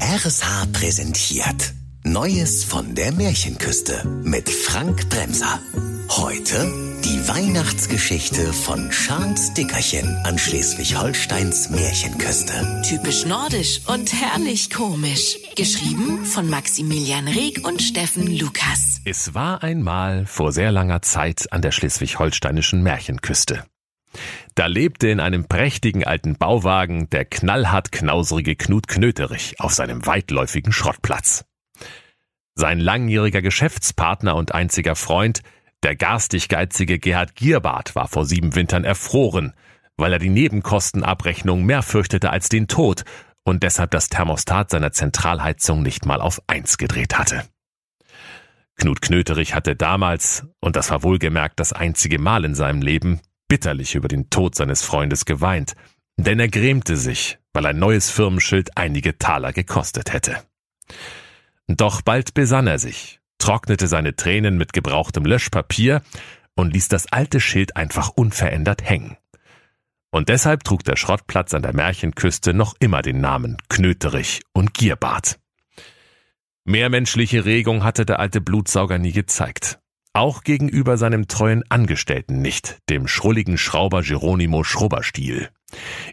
RSH präsentiert Neues von der Märchenküste mit Frank Bremser. Heute die Weihnachtsgeschichte von Charles Dickerchen an Schleswig-Holsteins Märchenküste. Typisch nordisch und herrlich komisch. Geschrieben von Maximilian Reg und Steffen Lukas. Es war einmal vor sehr langer Zeit an der schleswig-holsteinischen Märchenküste. Da lebte in einem prächtigen alten Bauwagen der knallhart knausrige Knut Knöterich auf seinem weitläufigen Schrottplatz. Sein langjähriger Geschäftspartner und einziger Freund, der garstig geizige Gerhard Gierbart, war vor sieben Wintern erfroren, weil er die Nebenkostenabrechnung mehr fürchtete als den Tod und deshalb das Thermostat seiner Zentralheizung nicht mal auf eins gedreht hatte. Knut Knöterich hatte damals, und das war wohlgemerkt das einzige Mal in seinem Leben, bitterlich über den Tod seines Freundes geweint, denn er grämte sich, weil ein neues Firmenschild einige Taler gekostet hätte. Doch bald besann er sich, trocknete seine Tränen mit gebrauchtem Löschpapier und ließ das alte Schild einfach unverändert hängen. Und deshalb trug der Schrottplatz an der Märchenküste noch immer den Namen Knöterich und Gierbart. Mehr menschliche Regung hatte der alte Blutsauger nie gezeigt. Auch gegenüber seinem treuen Angestellten nicht, dem schrulligen Schrauber Geronimo Schrubberstiel.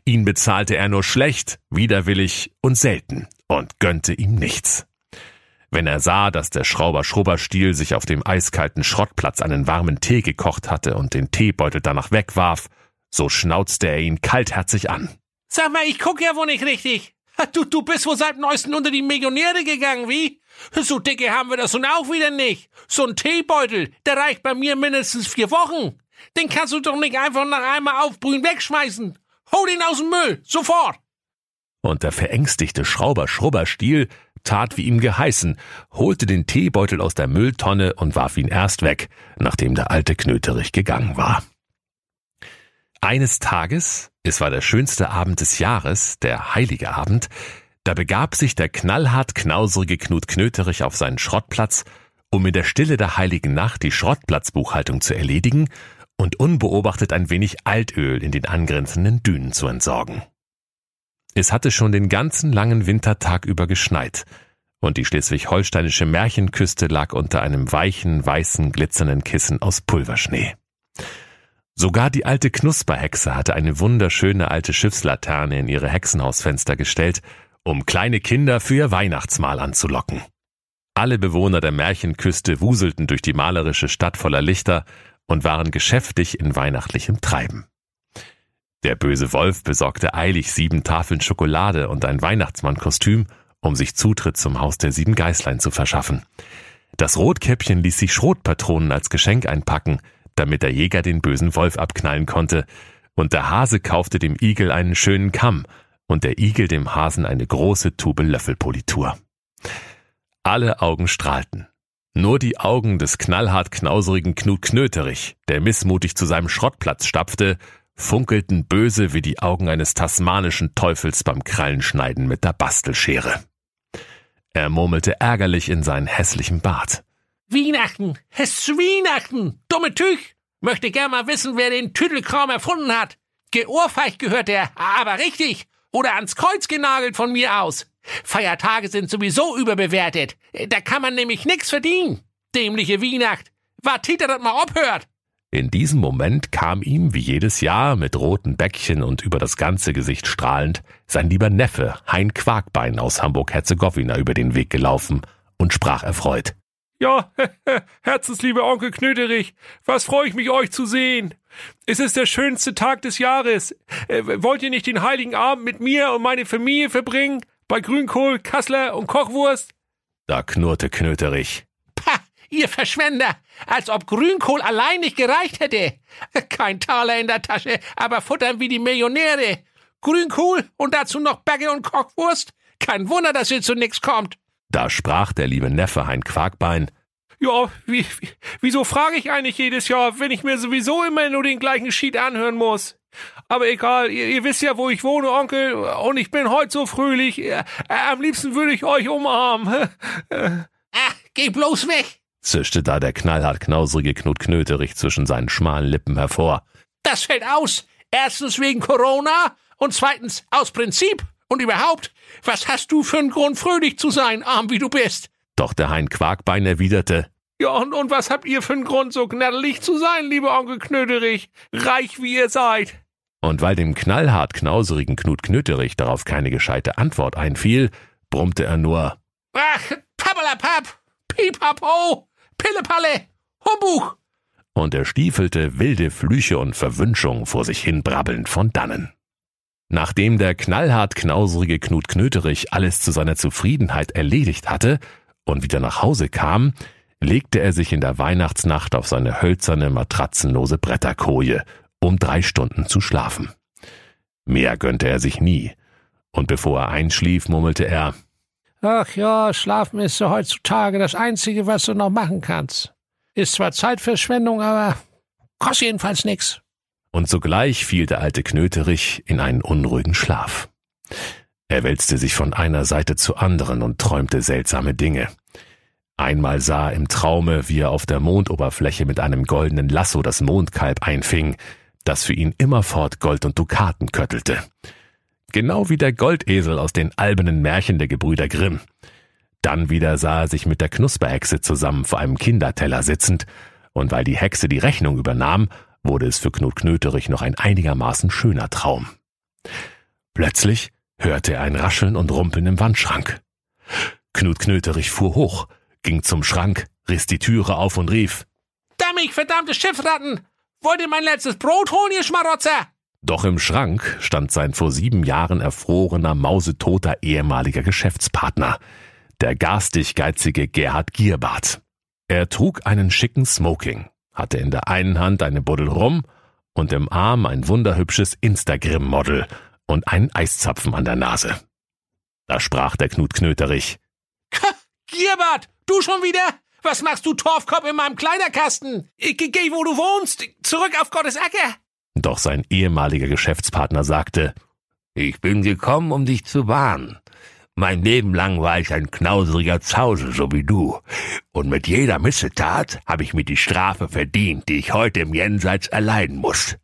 Ihn bezahlte er nur schlecht, widerwillig und selten und gönnte ihm nichts. Wenn er sah, dass der Schrauber Schrubberstiel sich auf dem eiskalten Schrottplatz einen warmen Tee gekocht hatte und den Teebeutel danach wegwarf, so schnauzte er ihn kaltherzig an. Sag mal, ich guck ja wohl nicht richtig. Du, du bist wohl seit neuesten unter die Millionäre gegangen, wie? So dicke haben wir das nun auch wieder nicht. So ein Teebeutel, der reicht bei mir mindestens vier Wochen. Den kannst du doch nicht einfach nach einmal aufbrühen wegschmeißen. Hol ihn aus dem Müll, sofort. Und der verängstigte Schrauber Schrubberstiel tat wie ihm geheißen, holte den Teebeutel aus der Mülltonne und warf ihn erst weg, nachdem der alte Knöterich gegangen war. Eines Tages, es war der schönste Abend des Jahres, der heilige Abend, da begab sich der knallhart knauserige Knut Knöterich auf seinen Schrottplatz, um in der Stille der heiligen Nacht die Schrottplatzbuchhaltung zu erledigen und unbeobachtet ein wenig Altöl in den angrenzenden Dünen zu entsorgen. Es hatte schon den ganzen langen Wintertag über geschneit, und die schleswig-holsteinische Märchenküste lag unter einem weichen, weißen, glitzernden Kissen aus Pulverschnee. Sogar die alte Knusperhexe hatte eine wunderschöne alte Schiffslaterne in ihre Hexenhausfenster gestellt, um kleine Kinder für ihr Weihnachtsmahl anzulocken. Alle Bewohner der Märchenküste wuselten durch die malerische Stadt voller Lichter und waren geschäftig in weihnachtlichem Treiben. Der böse Wolf besorgte eilig sieben Tafeln Schokolade und ein Weihnachtsmannkostüm, um sich Zutritt zum Haus der sieben Geißlein zu verschaffen. Das Rotkäppchen ließ sich Schrotpatronen als Geschenk einpacken, damit der Jäger den bösen Wolf abknallen konnte, und der Hase kaufte dem Igel einen schönen Kamm und der Igel dem Hasen eine große Tube Löffelpolitur. Alle Augen strahlten. Nur die Augen des knallhart knauserigen Knut Knöterich, der missmutig zu seinem Schrottplatz stapfte, funkelten böse wie die Augen eines tasmanischen Teufels beim Krallenschneiden mit der Bastelschere. Er murmelte ärgerlich in seinen hässlichen Bart. Weihnachten, es ist Weihnachten, dumme Tüch. Möchte gern mal wissen, wer den Tüdelkram erfunden hat. Geohrfeicht gehört er, aber richtig. Oder ans Kreuz genagelt von mir aus. Feiertage sind sowieso überbewertet. Da kann man nämlich nix verdienen. Dämliche Weihnacht. Wartet, das mal abhört. In diesem Moment kam ihm, wie jedes Jahr, mit roten Bäckchen und über das ganze Gesicht strahlend, sein lieber Neffe, Hein Quarkbein aus Hamburg-Herzegowina über den Weg gelaufen und sprach erfreut. Ja, herzenslieber Onkel Knöderich, was freue ich mich, euch zu sehen. Es ist der schönste Tag des Jahres. Äh, wollt ihr nicht den heiligen Abend mit mir und meine Familie verbringen? Bei Grünkohl, Kassler und Kochwurst? Da knurrte Knöterich. Pah, ihr Verschwender! Als ob Grünkohl allein nicht gereicht hätte. Kein Taler in der Tasche, aber futtern wie die Millionäre. Grünkohl und dazu noch Backe und Kochwurst? Kein Wunder, dass ihr zu nix kommt. Da sprach der liebe Neffe Hein Quarkbein. Ja, wie, wie, wieso frage ich eigentlich jedes Jahr, wenn ich mir sowieso immer nur den gleichen Schied anhören muss? Aber egal, ihr, ihr wisst ja, wo ich wohne, Onkel, und ich bin heute so fröhlich. Äh, am liebsten würde ich euch umarmen. Ach, geh bloß weg! zischte da der knallhart knauserige Knut Knöterich zwischen seinen schmalen Lippen hervor. Das fällt aus. Erstens wegen Corona und zweitens aus Prinzip. Und überhaupt, was hast du für einen Grund, fröhlich zu sein, arm wie du bist? Doch der Hein Quarkbein erwiderte, Ja, und, und was habt ihr für einen Grund, so gnaddelig zu sein, lieber Onkel Knöderich, reich wie ihr seid? und weil dem knallhart knauserigen Knut Knöterich darauf keine gescheite Antwort einfiel, brummte er nur, Ach, pappalapapp, pipapo, pillepalle, Humbug. und er stiefelte wilde Flüche und Verwünschung vor sich hin brabbelnd von dannen. Nachdem der knallhart knauserige Knut Knöterich alles zu seiner Zufriedenheit erledigt hatte und wieder nach Hause kam, legte er sich in der Weihnachtsnacht auf seine hölzerne, matratzenlose Bretterkoje, um drei Stunden zu schlafen. Mehr gönnte er sich nie, und bevor er einschlief, murmelte er, Ach ja, schlafen ist so heutzutage das Einzige, was du noch machen kannst. Ist zwar Zeitverschwendung, aber kostet jedenfalls nix. und sogleich fiel der alte Knöterich in einen unruhigen Schlaf. Er wälzte sich von einer Seite zur anderen und träumte seltsame Dinge. Einmal sah er im Traume, wie er auf der Mondoberfläche mit einem goldenen Lasso das Mondkalb einfing, das für ihn immerfort Gold und Dukaten köttelte. Genau wie der Goldesel aus den albenen Märchen der Gebrüder Grimm. Dann wieder sah er sich mit der Knusperhexe zusammen vor einem Kinderteller sitzend, und weil die Hexe die Rechnung übernahm, wurde es für Knut Knöterich noch ein einigermaßen schöner Traum. Plötzlich hörte er ein Rascheln und Rumpeln im Wandschrank. Knut Knöterich fuhr hoch, ging zum Schrank, riss die Türe auf und rief, Dammig, verdammte Schiffsratten! Wollt ihr mein letztes Brot holen, ihr Schmarotzer? Doch im Schrank stand sein vor sieben Jahren erfrorener, mausetoter ehemaliger Geschäftspartner, der garstig geizige Gerhard Gierbart. Er trug einen schicken Smoking, hatte in der einen Hand eine Buddel rum und im Arm ein wunderhübsches Instagram-Model und einen Eiszapfen an der Nase. Da sprach der Knut Knöterich. Gierbart, du schon wieder? Was machst du, Torfkopf, in meinem Kleiderkasten? Ich geh, geh, wo du wohnst. Zurück auf Gottes Acker. Doch sein ehemaliger Geschäftspartner sagte, Ich bin gekommen, um dich zu warnen. Mein Leben lang war ich ein knauseriger Zause, so wie du. Und mit jeder Missetat habe ich mir die Strafe verdient, die ich heute im Jenseits erleiden muss.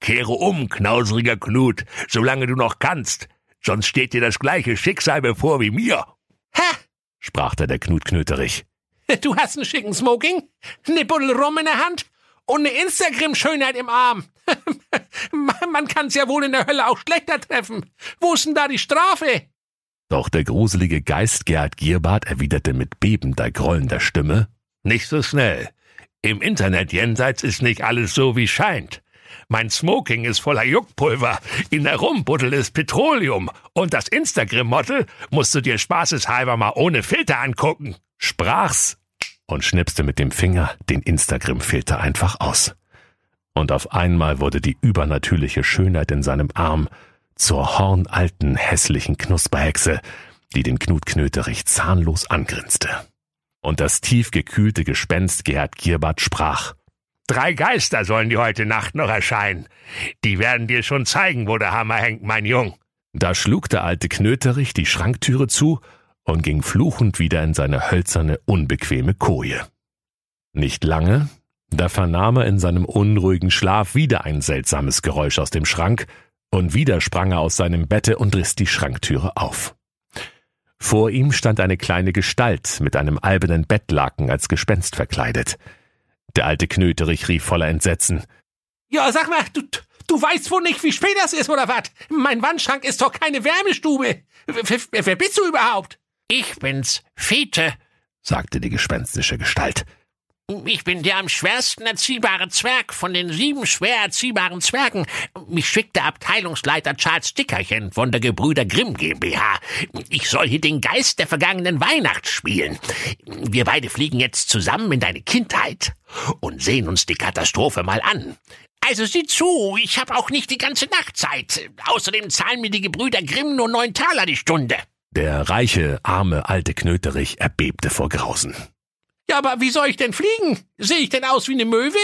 Kehre um, knauseriger Knut, solange du noch kannst. Sonst steht dir das gleiche Schicksal bevor wie mir. Ha! Sprach da der Knut Knöterich. Du hast einen schicken Smoking, eine Buddel Rum in der Hand und eine Instagram-Schönheit im Arm. Man kann's ja wohl in der Hölle auch schlechter treffen. Wo ist denn da die Strafe? Doch der gruselige Geist Gerhard Gierbart erwiderte mit bebender, grollender Stimme, Nicht so schnell. Im Internet jenseits ist nicht alles so, wie scheint. Mein Smoking ist voller Juckpulver, in der Rumbuddel ist Petroleum und das Instagram-Model musst du dir spaßeshalber mal ohne Filter angucken. sprach's und schnipste mit dem Finger den Instagram-Filter einfach aus. Und auf einmal wurde die übernatürliche Schönheit in seinem Arm zur hornalten, hässlichen Knusperhexe, die den Knut Knöterich zahnlos angrinste. Und das tief gekühlte Gespenst Gerhard Gierbart sprach, Drei Geister sollen dir heute Nacht noch erscheinen. Die werden dir schon zeigen, wo der Hammer hängt, mein Jung. Da schlug der alte Knöterich die Schranktüre zu und ging fluchend wieder in seine hölzerne, unbequeme Koje. Nicht lange, da vernahm er in seinem unruhigen Schlaf wieder ein seltsames Geräusch aus dem Schrank, und wieder sprang er aus seinem Bette und riss die Schranktüre auf. Vor ihm stand eine kleine Gestalt mit einem albernen Bettlaken als Gespenst verkleidet. Der alte Knöterich rief voller Entsetzen. Ja, sag mal, du, du weißt wohl nicht, wie spät das ist, oder was? Mein Wandschrank ist doch keine Wärmestube. Wer, wer, wer bist du überhaupt? Ich bin's, Fete. sagte die gespenstische Gestalt. Ich bin der am schwersten erziehbare Zwerg von den sieben schwer erziehbaren Zwergen. Mich schickt der Abteilungsleiter Charles Dickerchen von der Gebrüder Grimm GmbH. Ich soll hier den Geist der vergangenen Weihnacht spielen. Wir beide fliegen jetzt zusammen in deine Kindheit und sehen uns die Katastrophe mal an. Also sieh zu, ich habe auch nicht die ganze Nacht Zeit. Außerdem zahlen mir die Gebrüder Grimm nur neun Taler die Stunde. Der reiche, arme, alte Knöterich erbebte vor Grausen. Ja, aber wie soll ich denn fliegen? Sehe ich denn aus wie eine Möwe?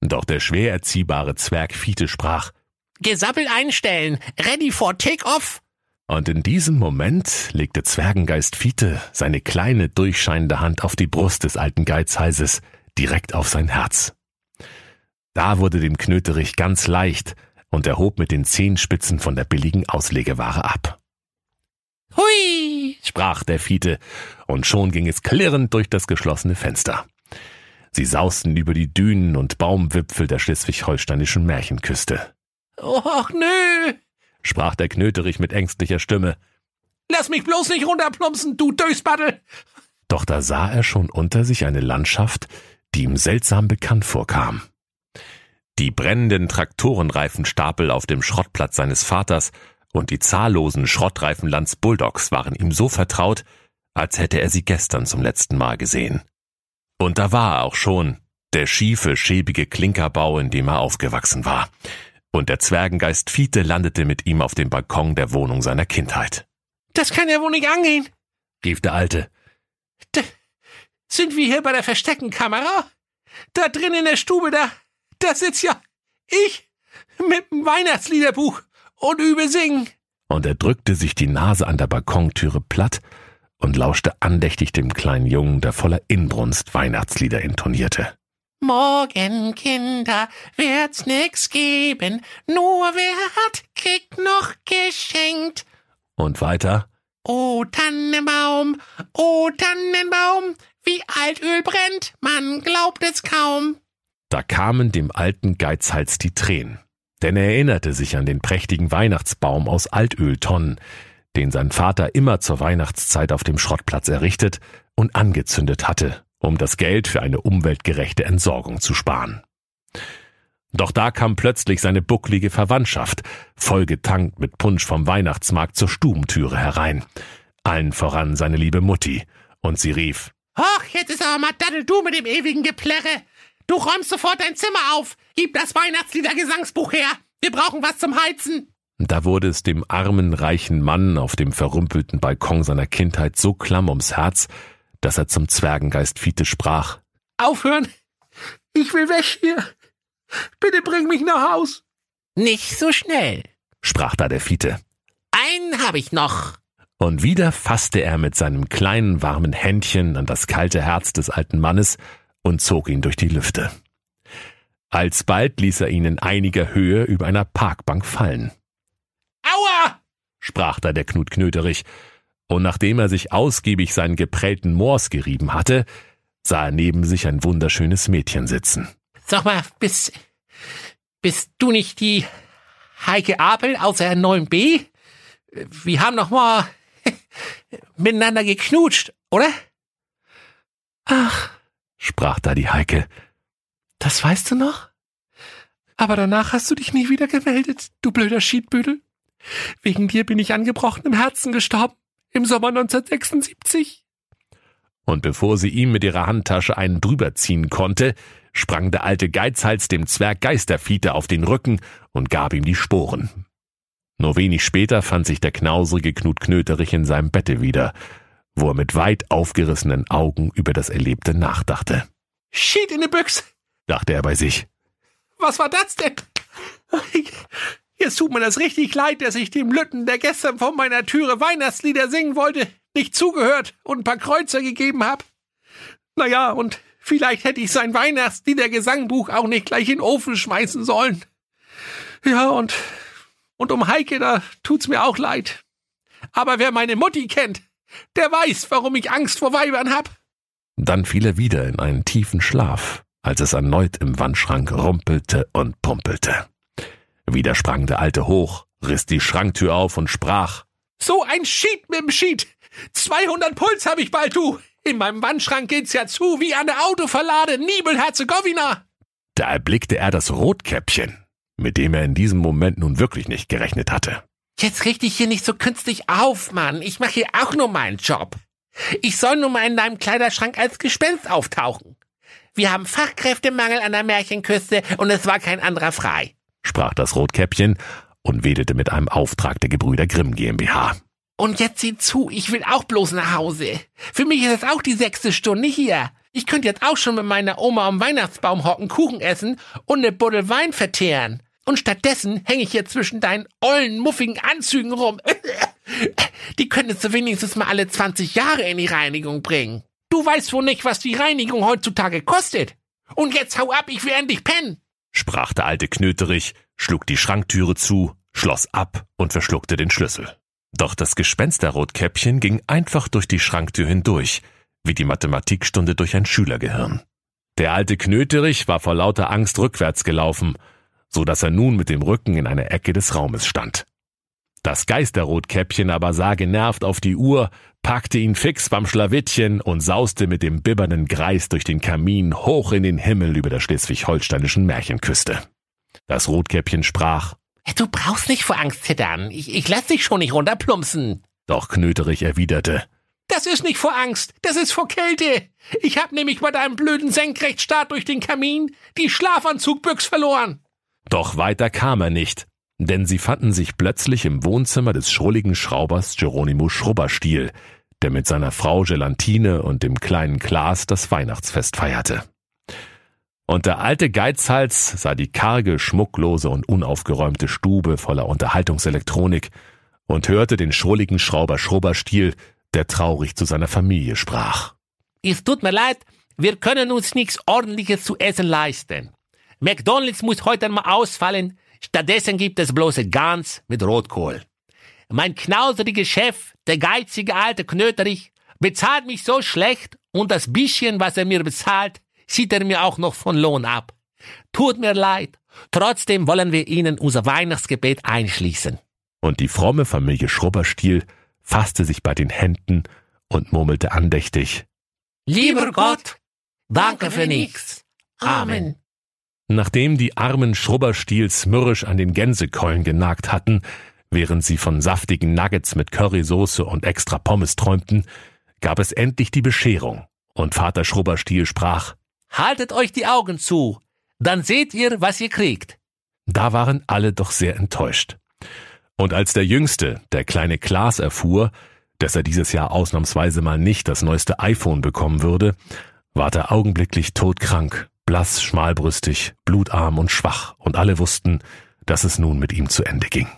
Doch der schwer erziehbare Zwerg Fiete sprach, Gesabbel einstellen. Ready for Take-Off. und in diesem Moment legte Zwergengeist Fiete seine kleine, durchscheinende Hand auf die Brust des alten Geizheises, direkt auf sein Herz. Da wurde dem Knöterich ganz leicht, und er hob mit den Zehenspitzen von der billigen Auslegeware ab. Hui! Sprach der Fiete, und schon ging es klirrend durch das geschlossene Fenster. Sie sausten über die Dünen und Baumwipfel der schleswig-holsteinischen Märchenküste. Och, nö. sprach der Knöterich mit ängstlicher Stimme. Lass mich bloß nicht runterplumpsen, du Dösbattel. Doch da sah er schon unter sich eine Landschaft, die ihm seltsam bekannt vorkam. Die brennenden Traktorenreifenstapel auf dem Schrottplatz seines Vaters und die zahllosen Schrottreifenlands Bulldogs waren ihm so vertraut, als hätte er sie gestern zum letzten Mal gesehen. Und da war er auch schon, der schiefe, schäbige Klinkerbau, in dem er aufgewachsen war. Und der Zwergengeist Fiete landete mit ihm auf dem Balkon der Wohnung seiner Kindheit. Das kann ja wohl nicht angehen. rief der Alte. Da sind wir hier bei der Versteckenkamera? Da drin in der Stube, da, da sitzt ja ich mit dem Weihnachtsliederbuch und übe singen. Und er drückte sich die Nase an der Balkontüre platt und lauschte andächtig dem kleinen Jungen, der voller Inbrunst Weihnachtslieder intonierte. Morgen, Kinder, wird's nix geben, nur wer hat, kriegt noch geschenkt. Und weiter, O Tannenbaum, o Tannenbaum, wie Altöl brennt, man glaubt es kaum. da kamen dem alten Geizhals die Tränen. Denn er erinnerte sich an den prächtigen Weihnachtsbaum aus Altöltonnen, den sein Vater immer zur Weihnachtszeit auf dem Schrottplatz errichtet und angezündet hatte, um das Geld für eine umweltgerechte Entsorgung zu sparen. Doch da kam plötzlich seine bucklige Verwandtschaft, vollgetankt mit Punsch vom Weihnachtsmarkt zur Stubentüre herein. Allen voran seine liebe Mutti. Und sie rief, Ach, jetzt ist aber mal Daddel du mit dem ewigen Geplärre. Du räumst sofort dein Zimmer auf. Gib das Weihnachtsliedergesangsbuch her. Wir brauchen was zum Heizen. Da wurde es dem armen, reichen Mann auf dem verrümpelten Balkon seiner Kindheit so klamm ums Herz, dass er zum Zwergengeist Fiete sprach. Aufhören. Ich will weg hier. Bitte bring mich nach Haus. Nicht so schnell. sprach da der Fiete. Einen habe ich noch. Und wieder fasste er mit seinem kleinen, warmen Händchen an das kalte Herz des alten Mannes und zog ihn durch die Lüfte. Alsbald ließ er ihn in einiger Höhe über einer Parkbank fallen. Aua! sprach da der Knut Knöterich, und nachdem er sich ausgiebig seinen geprellten Moors gerieben hatte, sah er neben sich ein wunderschönes Mädchen sitzen. Sag mal, bist, bist du nicht die Heike Apel aus der 9b? Wir haben noch mal miteinander geknutscht, oder? Ach, sprach da die Heike. das weißt du noch? Aber danach hast du dich nie wieder gemeldet, du blöder Schiedbüdel. Wegen dir bin ich an gebrochenem Herzen gestorben. Im Sommer 1976. Und bevor sie ihm mit ihrer Handtasche einen drüberziehen konnte, sprang der alte Geizhals dem Zwerg Geisterfiete auf den Rücken und gab ihm die Sporen. Nur wenig später fand sich der knauserige Knut Knöterich in seinem Bette wieder, wo er mit weit aufgerissenen Augen über das Erlebte nachdachte. Schied in die Büchse. Dachte er bei sich. Was war das denn? Jetzt tut mir das richtig leid, dass ich dem Lütten, der gestern vor meiner Türe Weihnachtslieder singen wollte, nicht zugehört und ein paar Kreuzer gegeben hab. Naja, und vielleicht hätte ich sein Weihnachtsliedergesangbuch auch nicht gleich in den Ofen schmeißen sollen. Ja, und, und um Heike, da tut's mir auch leid. Aber wer meine Mutti kennt, der weiß, warum ich Angst vor Weibern hab. Dann fiel er wieder in einen tiefen Schlaf, als es erneut im Wandschrank rumpelte und pumpelte. Wieder sprang der Alte hoch, riss die Schranktür auf und sprach, So ein Schied mit dem Schied. 200 Puls hab ich bald, du. In meinem Wandschrank geht's ja zu wie an der Autoverlade Nibel-Herzegowina. Da erblickte er das Rotkäppchen, mit dem er in diesem Moment nun wirklich nicht gerechnet hatte. Jetzt richte ich hier nicht so künstlich auf, Mann. Ich mache hier auch nur meinen Job. Ich soll nun mal in deinem Kleiderschrank als Gespenst auftauchen. Wir haben Fachkräftemangel an der Märchenküste und es war kein anderer frei. sprach das Rotkäppchen und wedelte mit einem Auftrag der Gebrüder Grimm GmbH. Und jetzt sieh zu, ich will auch bloß nach Hause. Für mich ist es auch die sechste Stunde hier. Ich könnte jetzt auch schon mit meiner Oma am Weihnachtsbaum hocken, Kuchen essen und ne Buddel Wein verteeren. Und stattdessen hänge ich hier zwischen deinen ollen, muffigen Anzügen rum. Die könntest du wenigstens mal alle 20 Jahre in die Reinigung bringen. Du weißt wohl nicht, was die Reinigung heutzutage kostet. Und jetzt hau ab, ich will endlich pennen. sprach der alte Knöterich, schlug die Schranktüre zu, schloss ab und verschluckte den Schlüssel. Doch das Gespensterrotkäppchen ging einfach durch die Schranktür hindurch, wie die Mathematikstunde durch ein Schülergehirn. Der alte Knöterich war vor lauter Angst rückwärts gelaufen, so dass er nun mit dem Rücken in einer Ecke des Raumes stand. Das Geisterrotkäppchen aber sah genervt auf die Uhr, packte ihn fix beim Schlawittchen und sauste mit dem bibbernden Greis durch den Kamin hoch in den Himmel über der schleswig-holsteinischen Märchenküste. Das Rotkäppchen sprach, Du brauchst nicht vor Angst zittern. Ich, ich lass dich schon nicht runterplumpsen. doch Knöterich erwiderte, Das ist nicht vor Angst, das ist vor Kälte. Ich hab nämlich bei deinem blöden Senkrechtstart durch den Kamin die Schlafanzugbüchs verloren. Doch weiter kam er nicht, denn sie fanden sich plötzlich im Wohnzimmer des schrulligen Schraubers Geronimo Schrubberstiel, der mit seiner Frau Gelatine und dem kleinen Klaas das Weihnachtsfest feierte. Und der alte Geizhals sah die karge, schmucklose und unaufgeräumte Stube voller Unterhaltungselektronik und hörte den schrulligen Schrauber Schrubberstiel, der traurig zu seiner Familie sprach. Es tut mir leid, wir können uns nichts ordentliches zu essen leisten. McDonald's muss heute mal ausfallen, stattdessen gibt es bloße Gans mit Rotkohl. Mein knauseriger Chef, der geizige alte Knöterich, bezahlt mich so schlecht und das bisschen, was er mir bezahlt, sieht er mir auch noch von Lohn ab. Tut mir leid, trotzdem wollen wir Ihnen unser Weihnachtsgebet einschließen. Und die fromme Familie Schrubberstiel fasste sich bei den Händen und murmelte andächtig, Lieber Gott, danke für nichts. Amen. Nachdem die armen Schrubberstiels mürrisch an den Gänsekeulen genagt hatten, während sie von saftigen Nuggets mit Currysoße und extra Pommes träumten, gab es endlich die Bescherung, und Vater Schrubberstiel sprach, Haltet euch die Augen zu, dann seht ihr, was ihr kriegt. da waren alle doch sehr enttäuscht. Und als der Jüngste, der kleine Klaas, erfuhr, dass er dieses Jahr ausnahmsweise mal nicht das neueste iPhone bekommen würde, ward er augenblicklich todkrank, blass, schmalbrüstig, blutarm und schwach, und alle wussten, dass es nun mit ihm zu Ende ging.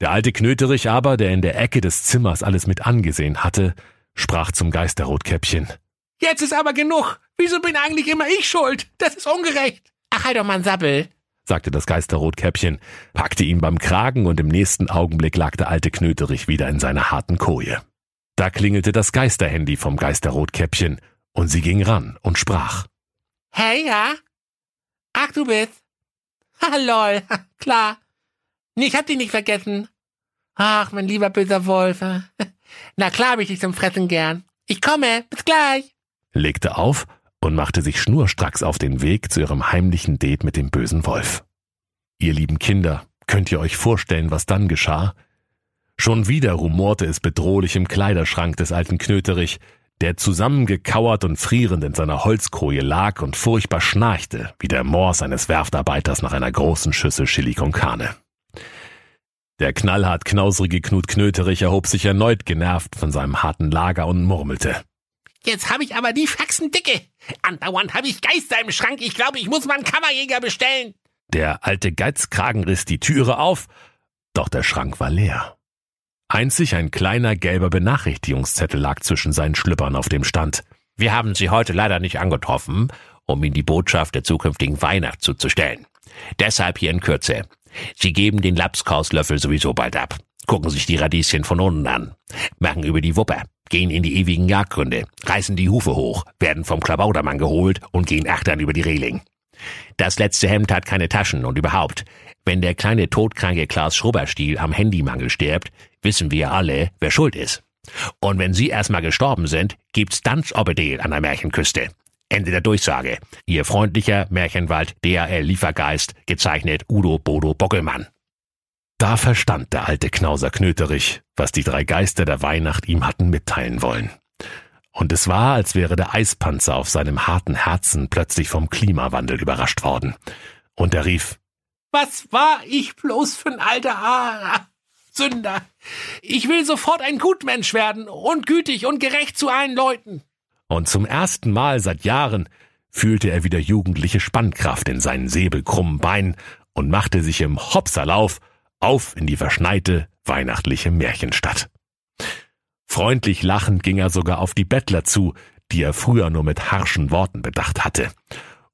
Der alte Knöterich aber, der in der Ecke des Zimmers alles mit angesehen hatte, sprach zum Geisterrotkäppchen. Jetzt ist aber genug. Wieso bin eigentlich immer ich schuld? Das ist ungerecht. Ach, halt doch mal Sappel. sagte das Geisterrotkäppchen, packte ihn beim Kragen und im nächsten Augenblick lag der alte Knöterich wieder in seiner harten Koje. Da klingelte das Geisterhandy vom Geisterrotkäppchen und sie ging ran und sprach. Hey, ja? Ach, du bist. Ha, lol. Klar. Nee, ich hab dich nicht vergessen. Ach, mein lieber böser Wolf. Na klar hab ich dich zum Fressen gern. Ich komme. Bis gleich. legte auf und machte sich schnurstracks auf den Weg zu ihrem heimlichen Date mit dem bösen Wolf. Ihr lieben Kinder, könnt ihr euch vorstellen, was dann geschah? Schon wieder rumorte es bedrohlich im Kleiderschrank des alten Knöterich, der zusammengekauert und frierend in seiner Holzkoje lag und furchtbar schnarchte, wie der Mors eines Werftarbeiters nach einer großen Schüssel Chili con Carne. Der knallhart knausrige Knut Knöterich erhob sich erneut genervt von seinem harten Lager und murmelte. Jetzt hab ich aber die Faxen dicke. Andauernd hab ich Geister im Schrank. Ich glaube, ich muss mal einen Kammerjäger bestellen. Der alte Geizkragen riss die Türe auf, doch der Schrank war leer. Einzig ein kleiner gelber Benachrichtigungszettel lag zwischen seinen Schlüppern auf dem Stand. Wir haben Sie heute leider nicht angetroffen, um Ihnen die Botschaft der zukünftigen Weihnacht zuzustellen. Deshalb hier in Kürze. Sie geben den Lapskauslöffel sowieso bald ab. Gucken sich die Radieschen von unten an. Machen über die Wupper. Gehen in die ewigen Jagdgründe. Reißen die Hufe hoch. Werden vom Klabautermann geholt und gehen achtern über die Reling. Das letzte Hemd hat keine Taschen und überhaupt. Wenn der kleine todkranke Klaas Schrubberstiel am Handymangel stirbt, wissen wir alle, wer schuld ist. Und wenn Sie erstmal gestorben sind, gibt's Danzobedel an der Märchenküste. Ende der Durchsage. Ihr freundlicher Märchenwald DHL Liefergeist, gezeichnet Udo Bodo Bockelmann. Da verstand der alte Knauser Knöterich, was die drei Geister der Weihnacht ihm hatten mitteilen wollen. Und es war, als wäre der Eispanzer auf seinem harten Herzen plötzlich vom Klimawandel überrascht worden. Und er rief, Was war ich bloß für ein alter ah, Sünder? Ich will sofort ein Gutmensch werden und gütig und gerecht zu allen Leuten. und zum ersten Mal seit Jahren fühlte er wieder jugendliche Spannkraft in seinen säbelkrummen Beinen und machte sich im Hopserlauf auf in die verschneite weihnachtliche Märchenstadt. Freundlich lachend ging er sogar auf die Bettler zu, die er früher nur mit harschen Worten bedacht hatte.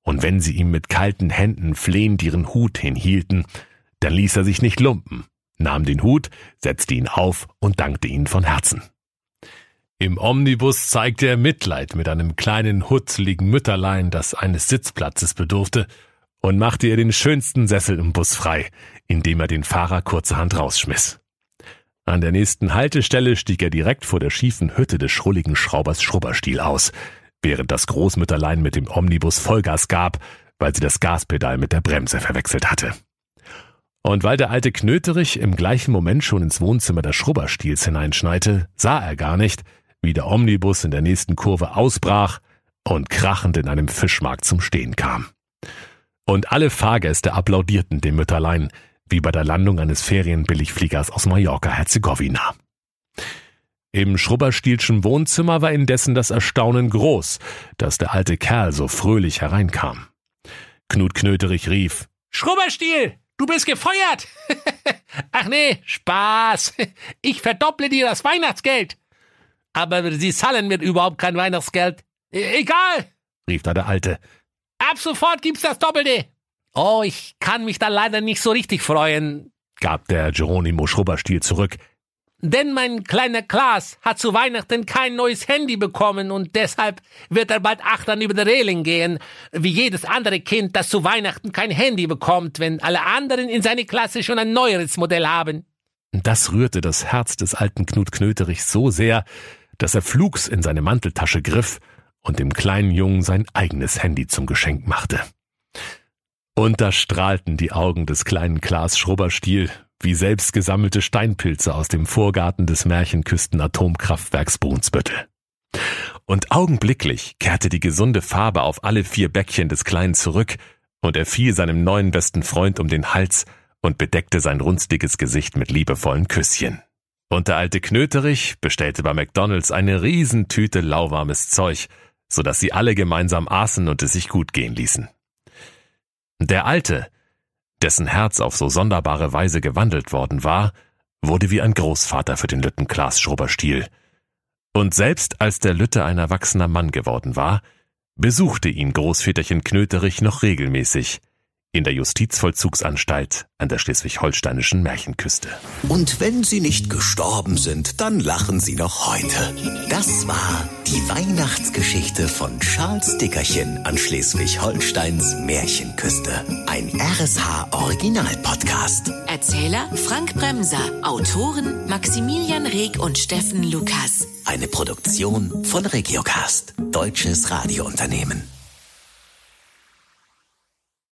Und wenn sie ihm mit kalten Händen flehend ihren Hut hinhielten, dann ließ er sich nicht lumpen. Nahm den Hut, setzte ihn auf und dankte ihnen von Herzen. Im Omnibus zeigte er Mitleid mit einem kleinen hutzligen Mütterlein, das eines Sitzplatzes bedurfte, und machte ihr den schönsten Sessel im Bus frei, indem er den Fahrer kurzerhand rausschmiss. An der nächsten Haltestelle stieg er direkt vor der schiefen Hütte des schrulligen Schraubers Schrubberstiel aus, während das Großmütterlein mit dem Omnibus Vollgas gab, weil sie das Gaspedal mit der Bremse verwechselt hatte. Und weil der alte Knöterich im gleichen Moment schon ins Wohnzimmer des Schrubberstiels hineinschneite, sah er gar nicht, wie der Omnibus in der nächsten Kurve ausbrach und krachend in einem Fischmarkt zum Stehen kam. Und alle Fahrgäste applaudierten dem Mütterlein, wie bei der Landung eines Ferienbilligfliegers aus Mallorca-Herzegowina. Im Schrubberstielschen Wohnzimmer war indessen das Erstaunen groß, dass der alte Kerl so fröhlich hereinkam. Knut Knöterich rief, Schrubberstiel, du bist gefeuert! Ach nee, Spaß! Ich verdopple dir das Weihnachtsgeld! Aber Sie zahlen mir überhaupt kein Weihnachtsgeld. E egal, rief da der Alte. Ab sofort gibt's das Doppelte. Oh, ich kann mich da leider nicht so richtig freuen, gab der Geronimo Schrubberstiel zurück. Denn mein kleiner Klaas hat zu Weihnachten kein neues Handy bekommen und deshalb wird er bald achtern über der Reling gehen, wie jedes andere Kind, das zu Weihnachten kein Handy bekommt, wenn alle anderen in seine Klasse schon ein neueres Modell haben. Das rührte das Herz des alten Knut Knöterich so sehr, dass er flugs in seine Manteltasche griff und dem kleinen Jungen sein eigenes Handy zum Geschenk machte. Und da strahlten die Augen des kleinen Klaas Schrubberstiel wie selbst gesammelte Steinpilze aus dem Vorgarten des Märchenküsten Atomkraftwerks Brunsbüttel. Und augenblicklich kehrte die gesunde Farbe auf alle vier Bäckchen des Kleinen zurück, und er fiel seinem neuen besten Freund um den Hals und bedeckte sein runzliges Gesicht mit liebevollen Küsschen. Und der alte Knöterich bestellte bei McDonalds eine Riesentüte lauwarmes Zeug, so dass sie alle gemeinsam aßen und es sich gut gehen ließen. Der Alte, dessen Herz auf so sonderbare Weise gewandelt worden war, wurde wie ein Großvater für den Lütten Klaas Schrubberstiel. Und selbst als der Lütte ein erwachsener Mann geworden war, besuchte ihn Großväterchen Knöterich noch regelmäßig, in der Justizvollzugsanstalt an der schleswig-holsteinischen Märchenküste. Und wenn sie nicht gestorben sind, dann lachen sie noch heute. Das war die Weihnachtsgeschichte von Charles Dickerchen an Schleswig-Holsteins Märchenküste. Ein RSH-Original-Podcast. Erzähler Frank Bremser. Autoren Maximilian Reg und Steffen Lukas. Eine Produktion von Regiocast, deutsches Radiounternehmen.